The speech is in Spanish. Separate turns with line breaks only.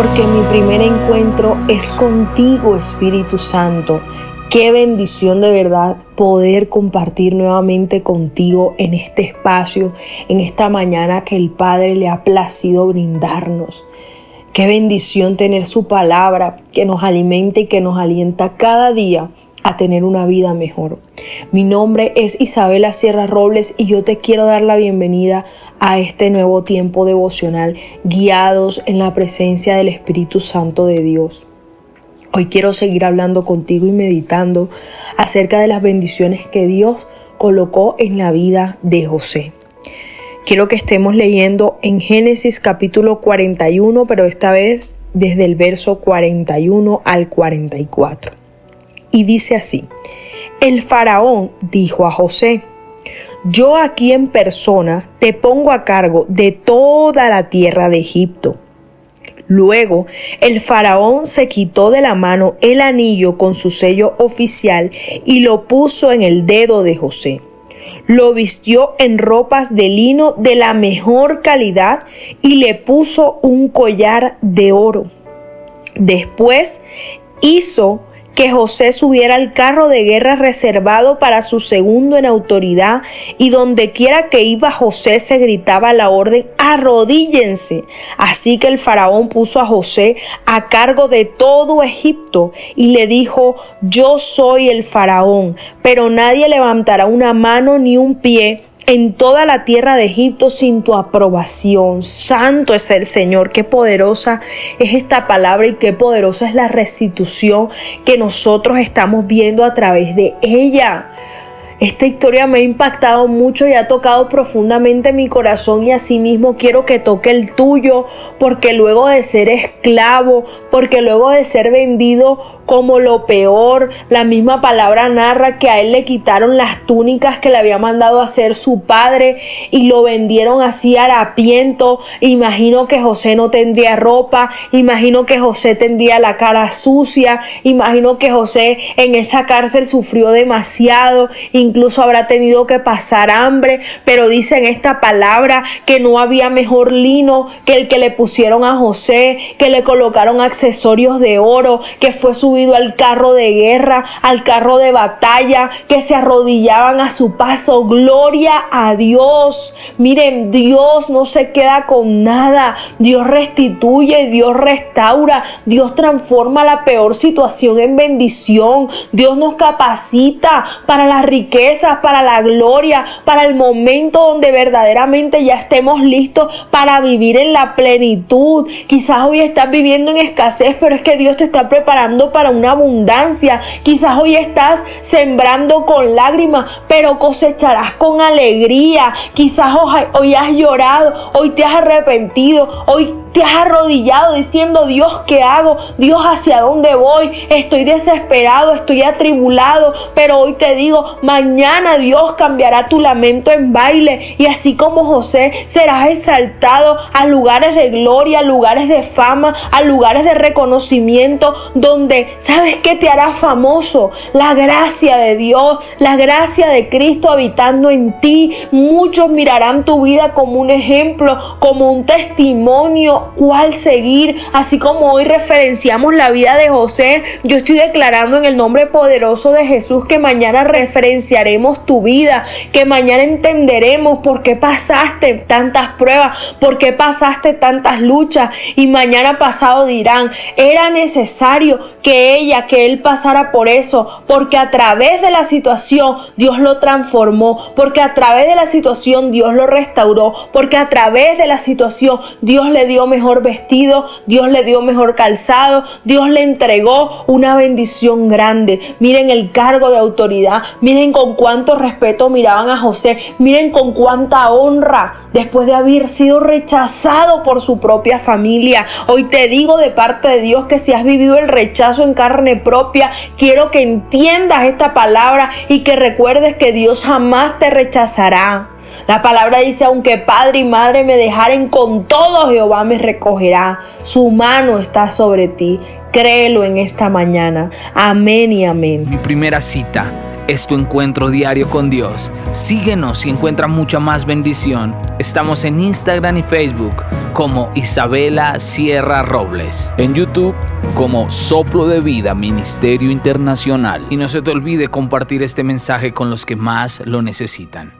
porque mi primer encuentro es contigo, Espíritu Santo. Qué bendición de verdad poder compartir nuevamente contigo en este espacio, en esta mañana que el Padre le ha placido brindarnos. Qué bendición tener su palabra que nos alimenta y que nos alienta cada día a tener una vida mejor. Mi nombre es Isabela Sierra Robles y yo te quiero dar la bienvenida a este nuevo tiempo devocional guiados en la presencia del Espíritu Santo de Dios. Hoy quiero seguir hablando contigo y meditando acerca de las bendiciones que Dios colocó en la vida de José. Quiero que estemos leyendo en Génesis capítulo 41, pero esta vez desde el verso 41 al 44 y dice así, el faraón dijo a José, yo aquí en persona te pongo a cargo de toda la tierra de Egipto. Luego el faraón se quitó de la mano el anillo con su sello oficial y lo puso en el dedo de José. Lo vistió en ropas de lino de la mejor calidad y le puso un collar de oro. Después hizo que José subiera al carro de guerra reservado para su segundo en autoridad y donde quiera que iba José se gritaba la orden arrodíllense. Así que el faraón puso a José a cargo de todo Egipto y le dijo yo soy el faraón, pero nadie levantará una mano ni un pie en toda la tierra de Egipto sin tu aprobación. Santo es el Señor. Qué poderosa es esta palabra y qué poderosa es la restitución que nosotros estamos viendo a través de ella. Esta historia me ha impactado mucho y ha tocado profundamente mi corazón y asimismo quiero que toque el tuyo porque luego de ser esclavo, porque luego de ser vendido como lo peor. La misma palabra narra que a él le quitaron las túnicas que le había mandado hacer su padre y lo vendieron así harapiento. Imagino que José no tendría ropa, imagino que José tendría la cara sucia, imagino que José en esa cárcel sufrió demasiado, incluso habrá tenido que pasar hambre, pero dice en esta palabra que no había mejor lino que el que le pusieron a José, que le colocaron accesorios de oro, que fue subido al carro de guerra, al carro de batalla, que se arrodillaban a su paso. Gloria a Dios. Miren, Dios no se queda con nada. Dios restituye, Dios restaura, Dios transforma la peor situación en bendición. Dios nos capacita para las para la gloria, para el momento donde verdaderamente ya estemos listos para vivir en la plenitud. Quizás hoy estás viviendo en escasez, pero es que Dios te está preparando para una abundancia. Quizás hoy estás sembrando con lágrimas, pero cosecharás con alegría. Quizás hoy, has llorado, hoy te has arrepentido, hoy te has arrodillado diciendo, Dios, ¿qué hago? Dios, ¿hacia dónde voy? Estoy desesperado, estoy atribulado, pero hoy te digo, mañana Dios cambiará tu lamento en baile y así como José serás exaltado a lugares de gloria, a lugares de fama, a lugares de reconocimiento, donde, ¿sabes qué te hará famoso? La gracia de Dios, la gracia de Cristo habitando en ti. Muchos mirarán tu vida como un ejemplo, como un testimonio cuál seguir, así como hoy referenciamos la vida de José, yo estoy declarando en el nombre poderoso de Jesús que mañana referenciaremos tu vida, que mañana entenderemos por qué pasaste tantas pruebas, por qué pasaste tantas luchas y mañana pasado dirán, era necesario que ella, que él pasara por eso, porque a través de la situación Dios lo transformó, porque a través de la situación Dios lo restauró, porque a través de la situación Dios le dio mejor vestido, Dios le dio mejor calzado, Dios le entregó una bendición grande. Miren el cargo de autoridad, miren con cuánto respeto miraban a José, miren con cuánta honra después de haber sido rechazado por su propia familia. Hoy te digo de parte de Dios que si has vivido el rechazo en carne propia, quiero que entiendas esta palabra y que recuerdes que Dios jamás te rechazará. La palabra dice, aunque padre y madre me dejaren con todo, Jehová me recogerá. Su mano está sobre ti. Créelo en esta mañana. Amén y amén.
Mi primera cita es tu encuentro diario con Dios. Síguenos y encuentra mucha más bendición. Estamos en Instagram y Facebook como Isabela Sierra Robles.
En YouTube como Soplo de Vida Ministerio Internacional.
Y no se te olvide compartir este mensaje con los que más lo necesitan.